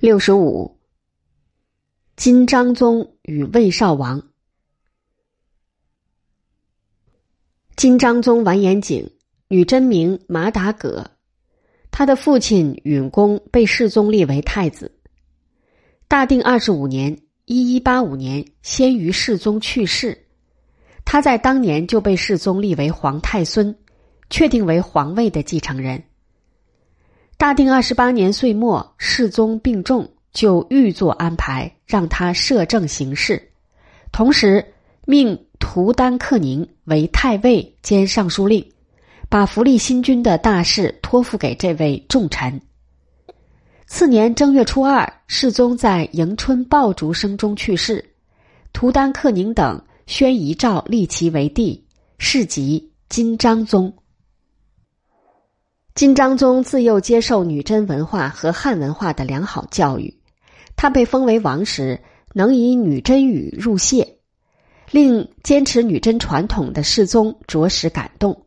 六十五，金章宗与魏少王。金章宗完颜景，女真名马达葛，他的父亲允恭被世宗立为太子。大定二十五年（一一八五年），先于世宗去世，他在当年就被世宗立为皇太孙，确定为皇位的继承人。大定二十八年岁末，世宗病重，就预作安排，让他摄政行事，同时命图丹克宁为太尉兼尚书令，把福利新君的大事托付给这位重臣。次年正月初二，世宗在迎春爆竹声中去世，图丹克宁等宣遗诏立其为帝，世即金章宗。金章宗自幼接受女真文化和汉文化的良好教育，他被封为王时，能以女真语入谢，令坚持女真传统的世宗着实感动。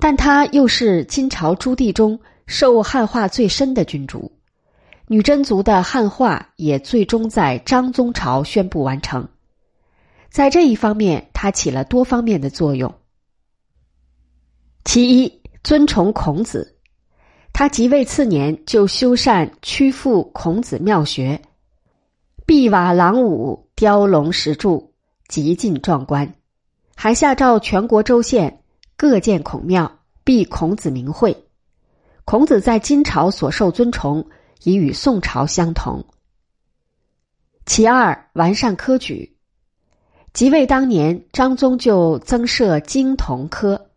但他又是金朝诸帝中受汉化最深的君主，女真族的汉化也最终在章宗朝宣布完成。在这一方面，他起了多方面的作用。其一。尊崇孔子，他即位次年就修缮曲阜孔子庙学，壁瓦廊舞，雕龙石柱，极尽壮观。还下诏全国州县各建孔庙，避孔子名讳。孔子在金朝所受尊崇，已与宋朝相同。其二，完善科举。即位当年，张宗就增设经童科。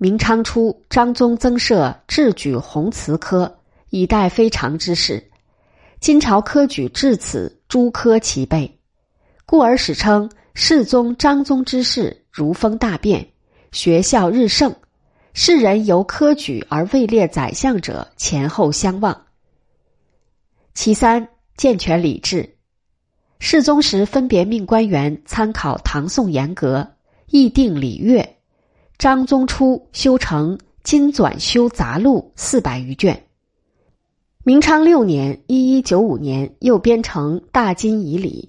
明昌初，张宗增设制举弘词科，以待非常之事。金朝科举至此诸科齐备，故而史称世宗张宗之事如风大变，学校日盛，世人由科举而位列宰相者前后相望。其三，健全礼制。世宗时分别命官员参考唐宋严格，议定礼乐。张宗初修成《金纂修杂录》四百余卷。明昌六年（一一九五年），又编成《大金仪礼》，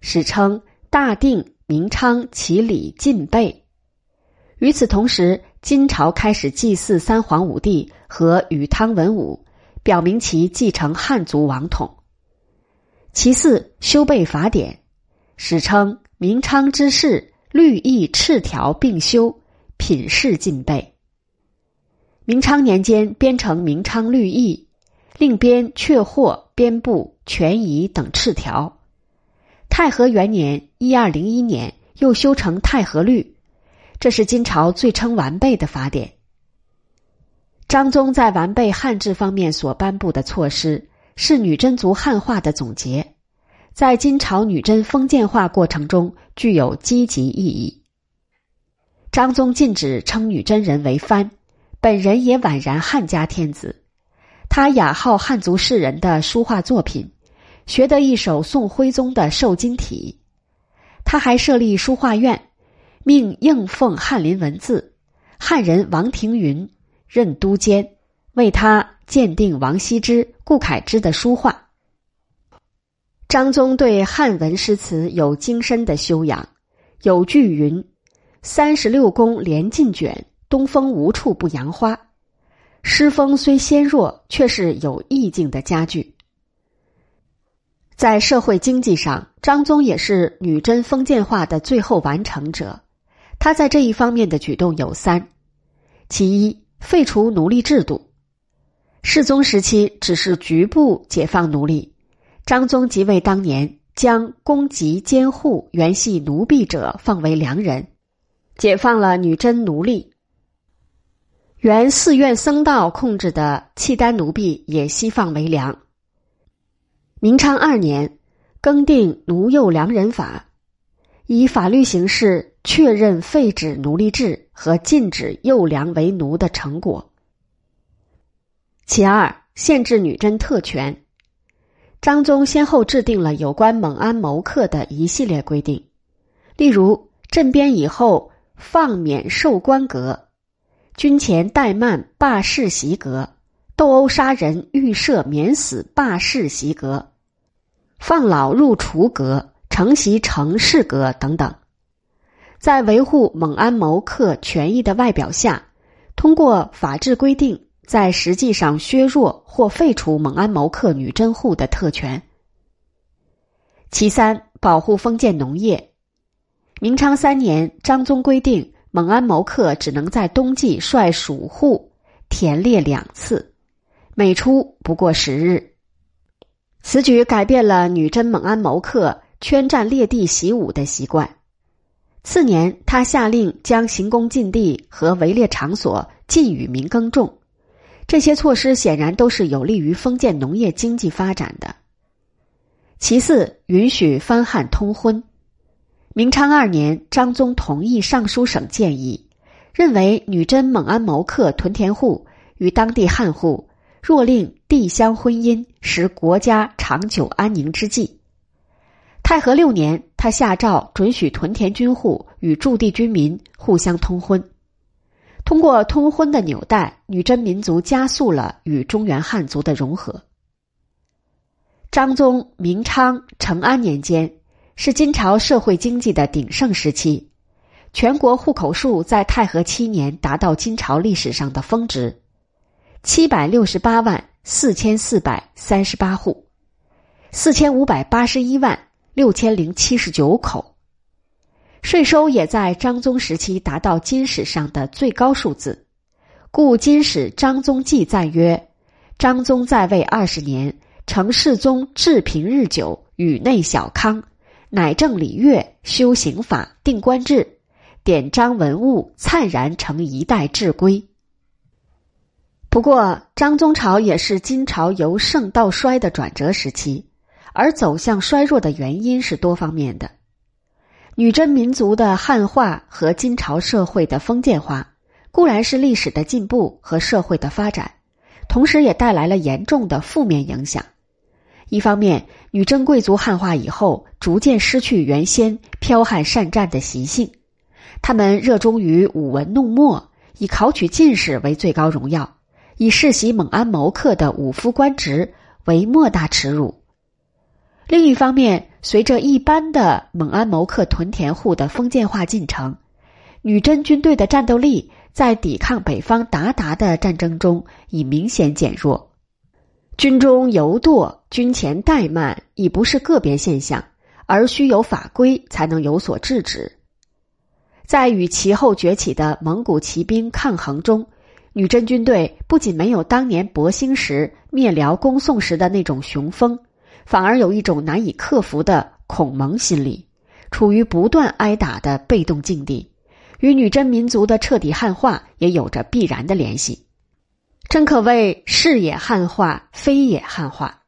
史称“大定明昌齐礼尽备”。与此同时，金朝开始祭祀三皇五帝和禹汤文武，表明其继承汉族王统。其次，修备法典，史称“明昌之事，律义赤条并修”。品事尽备。明昌年间编成《明昌律义》，另编《阙货》《编部》《权宜》等敕条。太和元年（一二零一年）又修成《太和律》，这是金朝最称完备的法典。张宗在完备汉制方面所颁布的措施，是女真族汉化的总结，在金朝女真封建化过程中具有积极意义。张宗禁止称女真人为藩，本人也宛然汉家天子。他雅好汉族士人的书画作品，学得一手宋徽宗的瘦金体。他还设立书画院，命应奉翰林文字。汉人王庭云任都监，为他鉴定王羲之、顾恺之的书画。张宗对汉文诗词有精深的修养，有句云。三十六宫连尽卷，东风无处不扬花。诗风虽纤弱，却是有意境的佳句。在社会经济上，张宗也是女真封建化的最后完成者。他在这一方面的举动有三：其一，废除奴隶制度。世宗时期只是局部解放奴隶，张宗即位当年，将公籍监护原系奴婢者放为良人。解放了女真奴隶，原寺院僧道控制的契丹奴婢也西放为良。明昌二年，更定奴幼良人法，以法律形式确认废止奴隶制和禁止幼良为奴的成果。其二，限制女真特权。张宗先后制定了有关蒙安谋克的一系列规定，例如镇边以后。放免授官格，军前怠慢罢世袭格，斗殴杀人、预设免死、罢市席格，放老入除格、承袭城市格等等，在维护蒙安谋克权益的外表下，通过法制规定，在实际上削弱或废除蒙安谋克女真户的特权。其三，保护封建农业。明昌三年，张宗规定，蒙安谋克只能在冬季率属户田猎两次，每出不过十日。此举改变了女真蒙安谋克圈占猎地习武的习惯。次年，他下令将行宫禁地和围猎场所禁与民耕种。这些措施显然都是有利于封建农业经济发展的。其次，允许番汉通婚。明昌二年，张宗同意尚书省建议，认为女真蒙安谋克屯田户与当地汉户若令地乡婚姻，使国家长久安宁之计。太和六年，他下诏准许屯田军户与驻地军民互相通婚。通过通婚的纽带，女真民族加速了与中原汉族的融合。张宗明昌成安年间。是金朝社会经济的鼎盛时期，全国户口数在太和七年达到金朝历史上的峰值，七百六十八万四千四百三十八户，四千五百八十一万六千零七十九口，税收也在张宗时期达到金史上的最高数字，故金史张宗记赞曰：“张宗在位二十年，成世宗治平日久，宇内小康。”乃正礼乐，修刑法，定官制，典章文物，灿然成一代制规。不过，张宗朝也是金朝由盛到衰的转折时期，而走向衰弱的原因是多方面的。女真民族的汉化和金朝社会的封建化，固然是历史的进步和社会的发展，同时也带来了严重的负面影响。一方面，女真贵族汉化以后，逐渐失去原先剽悍善战的习性，他们热衷于舞文弄墨，以考取进士为最高荣耀，以世袭蒙安谋克的武夫官职为莫大耻辱。另一方面，随着一般的蒙安谋克屯田户的封建化进程，女真军队的战斗力在抵抗北方鞑靼的战争中已明显减弱。军中犹惰、军前怠慢已不是个别现象，而需有法规才能有所制止。在与其后崛起的蒙古骑兵抗衡中，女真军队不仅没有当年博兴时灭辽攻宋时的那种雄风，反而有一种难以克服的恐蒙心理，处于不断挨打的被动境地，与女真民族的彻底汉化也有着必然的联系。真可谓是也汉化，非也汉化。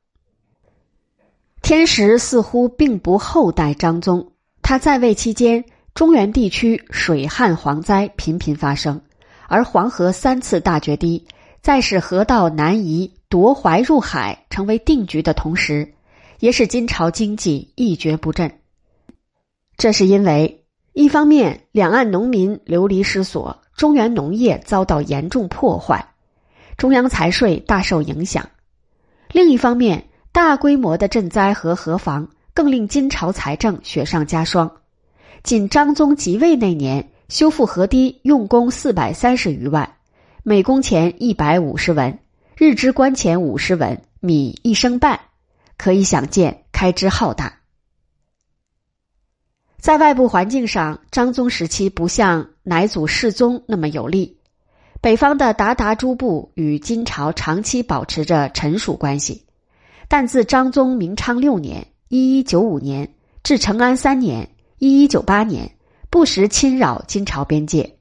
天时似乎并不厚待张宗，他在位期间，中原地区水旱蝗灾频频发生，而黄河三次大决堤，在使河道南移、夺淮入海成为定局的同时，也使金朝经济一蹶不振。这是因为，一方面两岸农民流离失所，中原农业遭到严重破坏。中央财税大受影响，另一方面，大规模的赈灾和河防更令金朝财政雪上加霜。仅张宗即位那年，修复河堤用工四百三十余万，每工钱一百五十文，日支官钱五十文，米一升半，可以想见开支浩大。在外部环境上，张宗时期不像乃祖世宗那么有利。北方的鞑靼诸部与金朝长期保持着臣属关系，但自张宗明昌六年（一一九五年）至成安三年（一一九八年），不时侵扰金朝边界。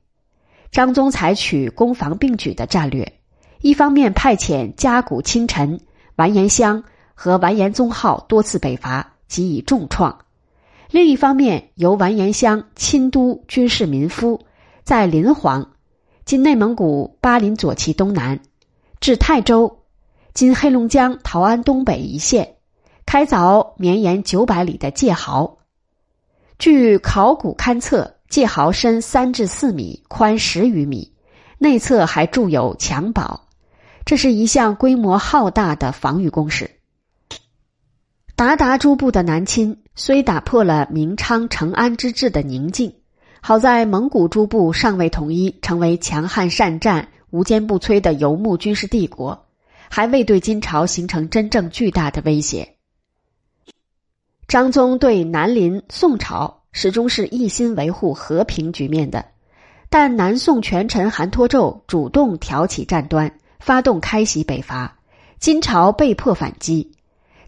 张宗采取攻防并举的战略，一方面派遣加古亲臣完颜襄和完颜宗浩多次北伐，给予重创；另一方面由完颜襄亲督军事民夫，在临潢。今内蒙古巴林左旗东南，至泰州，今黑龙江桃安东北一线，开凿绵延九百里的界壕。据考古勘测，界壕深三至四米，宽十余米，内侧还筑有墙堡。这是一项规模浩大的防御工事。鞑靼诸部的南侵虽打破了明昌成安之治的宁静，好在蒙古诸部尚未统一，成为强悍善战、无坚不摧的游牧军事帝国，还未对金朝形成真正巨大的威胁。张宗对南临宋朝始终是一心维护和平局面的，但南宋权臣韩托胄主动挑起战端，发动开西北伐，金朝被迫反击。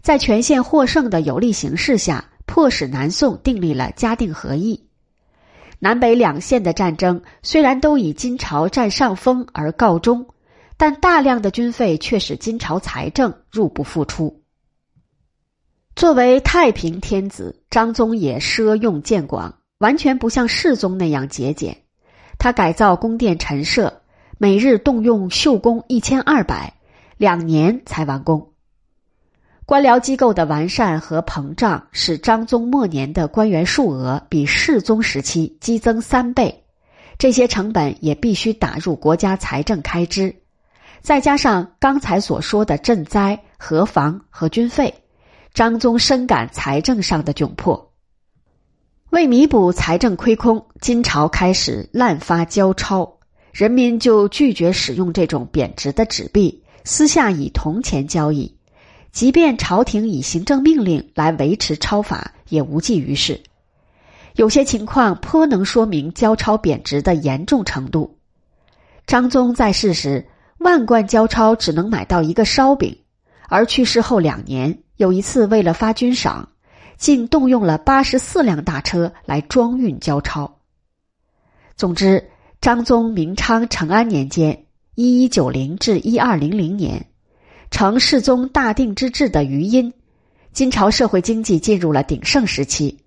在全线获胜的有利形势下，迫使南宋订立了嘉定和议。南北两线的战争虽然都以金朝占上风而告终，但大量的军费却使金朝财政入不敷出。作为太平天子，张宗也奢用见广，完全不像世宗那样节俭。他改造宫殿陈设，每日动用绣工一千二百，两年才完工。官僚机构的完善和膨胀，使张宗末年的官员数额比世宗时期激增三倍，这些成本也必须打入国家财政开支。再加上刚才所说的赈灾、河防和军费，张宗深感财政上的窘迫。为弥补财政亏空，金朝开始滥发交钞，人民就拒绝使用这种贬值的纸币，私下以铜钱交易。即便朝廷以行政命令来维持钞法，也无济于事。有些情况颇能说明交钞贬值的严重程度。张宗在世时，万贯交钞只能买到一个烧饼；而去世后两年，有一次为了发军赏，竟动用了八十四辆大车来装运交钞。总之，张宗明昌成安年间（一一九零至一二零零年）。成世宗大定之治的余音，金朝社会经济进入了鼎盛时期；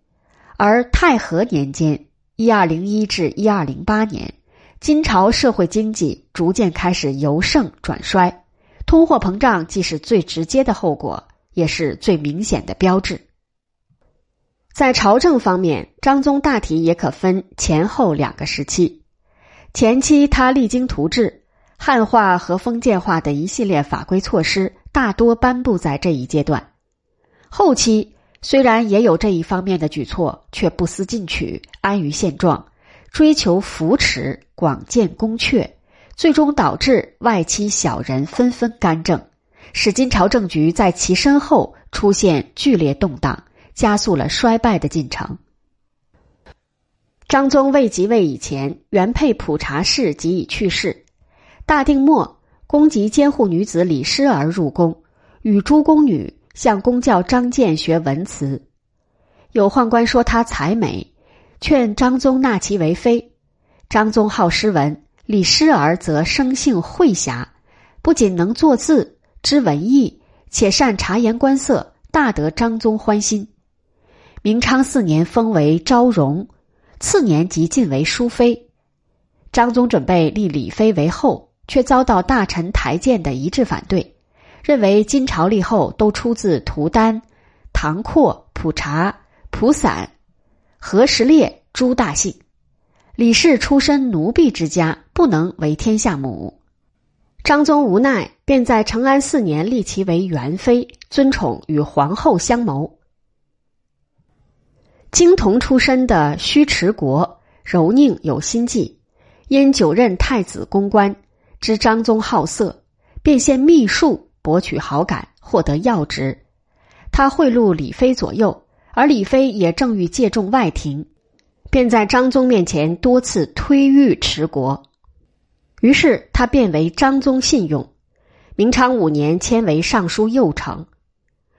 而太和年间（一二零一至一二零八年），金朝社会经济逐渐开始由盛转衰，通货膨胀既是最直接的后果，也是最明显的标志。在朝政方面，张宗大体也可分前后两个时期。前期他励精图治。汉化和封建化的一系列法规措施大多颁布在这一阶段，后期虽然也有这一方面的举措，却不思进取，安于现状，追求扶持，广建宫阙，最终导致外戚小人纷纷干政，使金朝政局在其身后出现剧烈动荡，加速了衰败的进程。张宗未即位以前，原配普查氏即已去世。大定末，宫籍监护女子李师儿入宫，与诸宫女向宫教张建学文辞。有宦官说她才美，劝张宗纳其为妃。张宗好诗文，李师儿则生性慧侠，不仅能作字、知文艺，且善察言观色，大得张宗欢心。明昌四年封为昭容，次年即晋为淑妃。张宗准备立李妃为后。却遭到大臣台谏的一致反对，认为金朝立后都出自图丹、唐括、普察、普散、何时烈诸大姓，李氏出身奴婢之家，不能为天下母。张宗无奈，便在成安四年立其为元妃，尊宠与皇后相谋。金童出身的虚持国柔宁有心计，因久任太子公关。知张宗好色，便献秘术博取好感，获得要职。他贿赂李妃左右，而李妃也正欲借重外廷，便在张宗面前多次推御持国。于是他变为张宗信用。明昌五年迁为尚书右丞。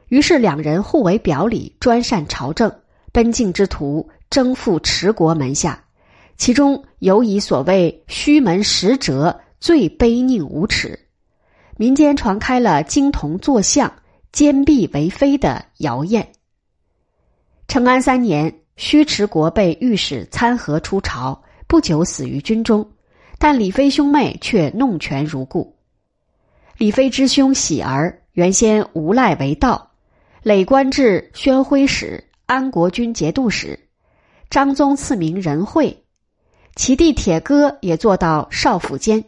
于是两人互为表里，专擅朝政，奔进之徒征赴持国门下，其中尤以所谓虚门使者。最卑佞无耻，民间传开了金童作相、奸壁为妃的谣言。成安三年，须持国被御史参合出朝，不久死于军中，但李妃兄妹却弄权如故。李妃之兄喜儿原先无赖为盗，累官至宣徽使、安国军节度使，张宗赐名仁惠，其弟铁哥也做到少府监。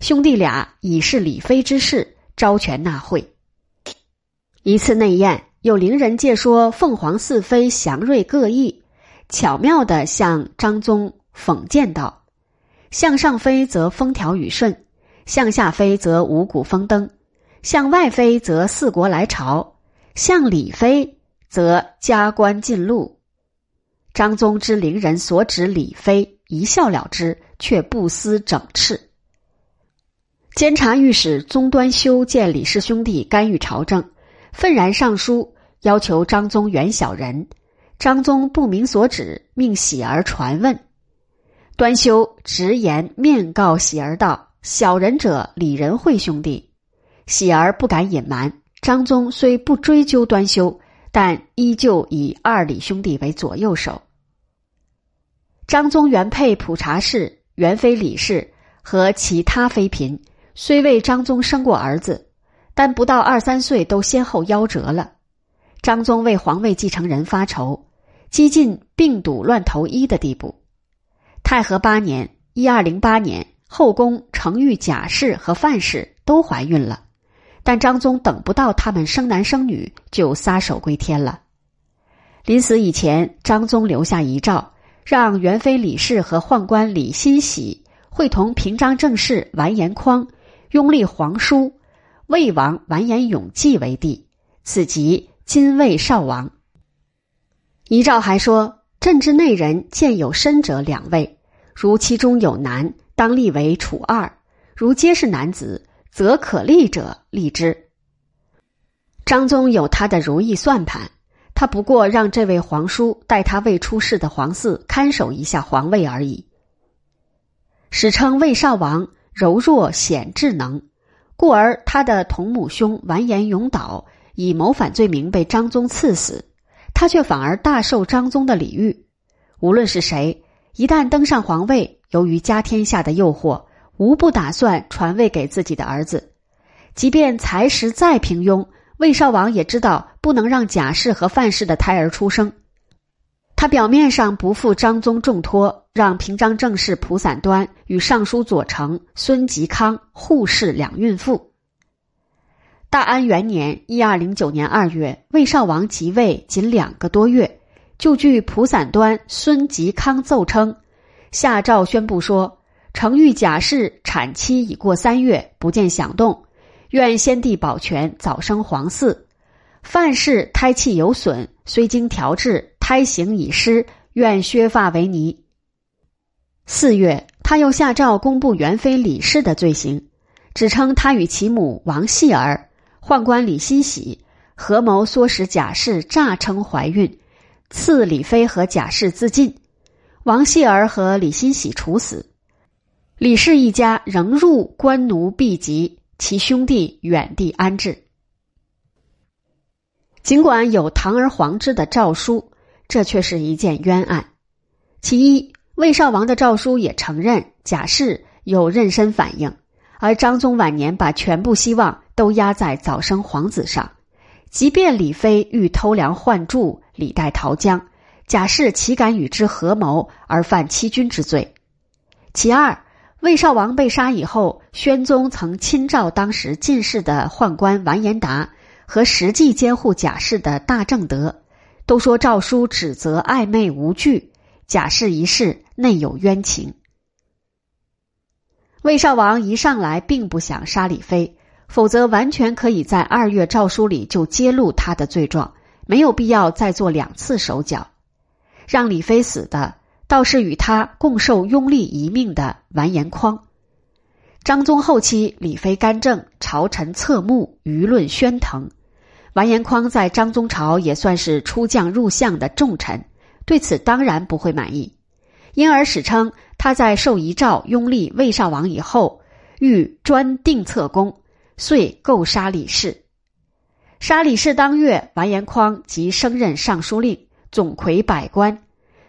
兄弟俩以是李妃之事，招权纳贿。一次内宴，有伶人借说凤凰四飞祥瑞各异，巧妙的向张宗讽谏道：“向上飞则风调雨顺，向下飞则五谷丰登，向外飞则四国来朝，向里飞则加官进禄。”张宗知伶人所指李妃，一笑了之，却不思整饬。监察御史宗端修见李氏兄弟干预朝政。愤然上书要求张宗原小人，张宗不明所指，命喜儿传问。端修直言面告喜儿道：“小人者李仁惠兄弟。”喜儿不敢隐瞒。张宗虽不追究端修，但依旧以二李兄弟为左右手。张宗原配普查氏、原妃李氏和其他妃嫔，虽为张宗生过儿子。但不到二三岁，都先后夭折了。张宗为皇位继承人发愁，几近病笃乱投医的地步。太和八年（一二零八年），后宫承玉贾氏和范氏都怀孕了，但张宗等不到他们生男生女，就撒手归天了。临死以前，张宗留下遗诏，让元妃李氏和宦官李欣喜会同平章政事完颜匡拥立皇叔。魏王完颜永济为帝，此即今魏少王。遗诏还说：朕之内人见有身者两位，如其中有男，当立为楚二；如皆是男子，则可立者立之。张宗有他的如意算盘，他不过让这位皇叔代他未出世的皇嗣看守一下皇位而已。史称魏少王柔弱显智能。故而，他的同母兄完颜永岛以谋反罪名被张宗赐死，他却反而大受张宗的礼遇。无论是谁，一旦登上皇位，由于家天下的诱惑，无不打算传位给自己的儿子。即便才识再平庸，魏少王也知道不能让贾氏和范氏的胎儿出生。他表面上不负张宗重托，让平章政事蒲散端与尚书左丞孙吉康互侍两孕妇。大安元年（一二零九年二月），魏少王即位仅两个多月，就据蒲散端、孙吉康奏称，下诏宣布说：“程玉贾氏产期已过三月，不见响动，愿先帝保全，早生皇嗣。范氏胎气有损，虽经调治。”胎形已失，愿削发为尼。四月，他又下诏公布元妃李氏的罪行，只称他与其母王细儿、宦官李欣喜合谋唆使贾氏诈称怀孕，赐李妃和贾氏自尽，王细儿和李欣喜处死，李氏一家仍入官奴避籍，其兄弟远地安置。尽管有堂而皇之的诏书。这却是一件冤案。其一，魏少王的诏书也承认贾氏有妊娠反应，而张宗晚年把全部希望都压在早生皇子上。即便李妃欲偷梁换柱、李代桃僵，贾氏岂敢与之合谋而犯欺君之罪？其二，魏少王被杀以后，宣宗曾亲召当时进士的宦官完颜达和实际监护贾氏的大正德。都说诏书指责暧昧无据，贾氏一事内有冤情。魏少王一上来并不想杀李妃，否则完全可以在二月诏书里就揭露他的罪状，没有必要再做两次手脚。让李妃死的倒是与他共受拥立一命的完颜匡。张宗后期，李妃干政，朝臣侧目，舆论喧腾。完颜匡在张宗朝也算是出将入相的重臣，对此当然不会满意，因而史称他在受遗诏拥立魏少王以后，欲专定策功，遂构杀李氏。杀李氏当月，完颜匡即升任尚书令，总魁百官，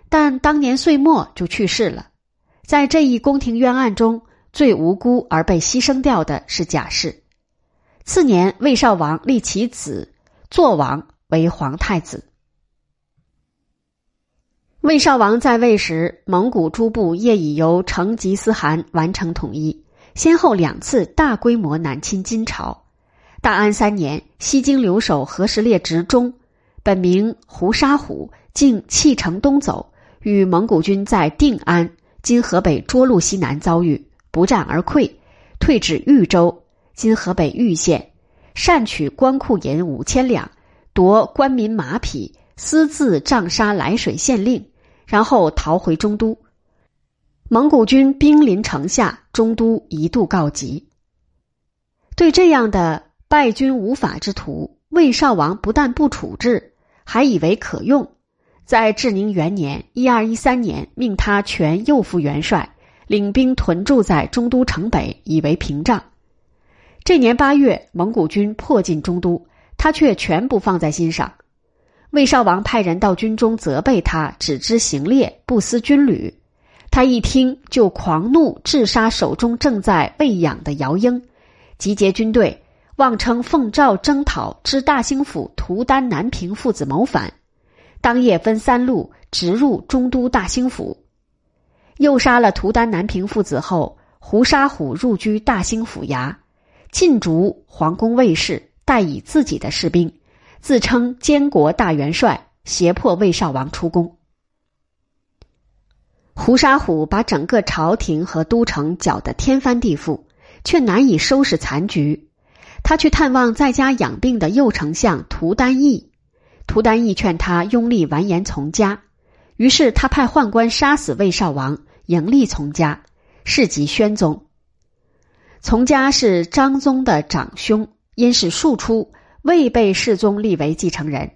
但当年岁末就去世了。在这一宫廷冤案中，最无辜而被牺牲掉的是贾氏。次年，魏少王立其子。坐王为皇太子。魏少王在位时，蒙古诸部业已由成吉思汗完成统一，先后两次大规模南侵金朝。大安三年，西京留守何时烈直中，本名胡沙虎，竟弃城东走，与蒙古军在定安（今河北涿鹿西南）遭遇，不战而溃，退至豫州（今河北豫县），擅取官库银五千两，夺官民马匹，私自杖杀涞水县令，然后逃回中都。蒙古军兵临城下，中都一度告急。对这样的。败军无法之徒，魏少王不但不处置，还以为可用。在至宁元年（一二一三年），命他全右副元帅，领兵屯驻在中都城北，以为屏障。这年八月，蒙古军迫近中都，他却全不放在心上。魏少王派人到军中责备他，只知行猎，不思军旅。他一听就狂怒，致杀手中正在喂养的姚英，集结军队。妄称奉诏征讨知大兴府图丹南平父子谋反，当夜分三路直入中都大兴府，诱杀了图丹南平父子后，胡沙虎入居大兴府衙，禁逐皇宫卫士，带以自己的士兵，自称监国大元帅，胁迫魏少王出宫。胡沙虎把整个朝廷和都城搅得天翻地覆，却难以收拾残局。他去探望在家养病的右丞相涂丹义，涂丹义劝他拥立完颜从家，于是他派宦官杀死魏少王，迎立从家，是即宣宗。从家是张宗的长兄，因是庶出，未被世宗立为继承人。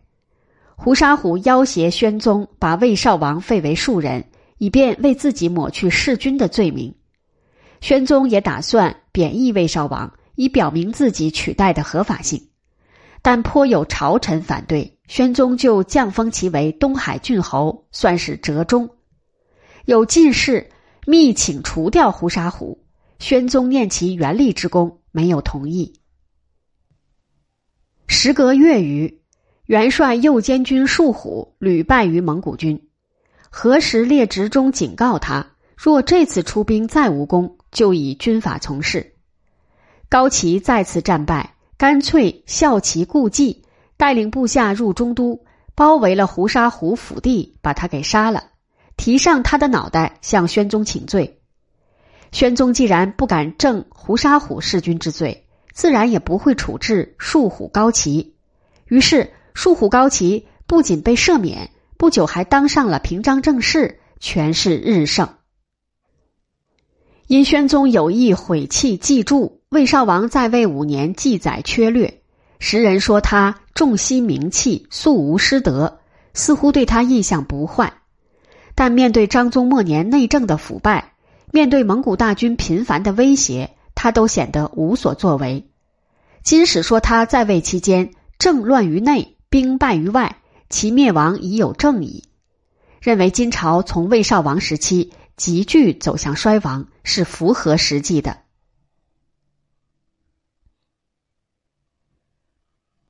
胡沙虎要挟宣宗，把魏少王废为庶人，以便为自己抹去弑君的罪名。宣宗也打算贬义魏少王。以表明自己取代的合法性，但颇有朝臣反对，宣宗就降封其为东海郡侯，算是折中。有进士密请除掉胡沙虎，宣宗念其元力之功，没有同意。时隔月余，元帅右监军树虎屡败于蒙古军，何时列职中警告他，若这次出兵再无功，就以军法从事。高齐再次战败，干脆效其故计，带领部下入中都，包围了胡沙虎府地，把他给杀了，提上他的脑袋向宣宗请罪。宣宗既然不敢正胡沙虎弑君之罪，自然也不会处置树虎高齐。于是树虎高齐不仅被赦免，不久还当上了平章政事，权势日盛。因宣宗有意毁弃记注。魏少王在位五年，记载缺略，时人说他重惜名气，素无师德，似乎对他印象不坏。但面对张宗末年内政的腐败，面对蒙古大军频繁的威胁，他都显得无所作为。金史说他在位期间政乱于内，兵败于外，其灭亡已有正矣。认为金朝从魏少王时期急剧走向衰亡，是符合实际的。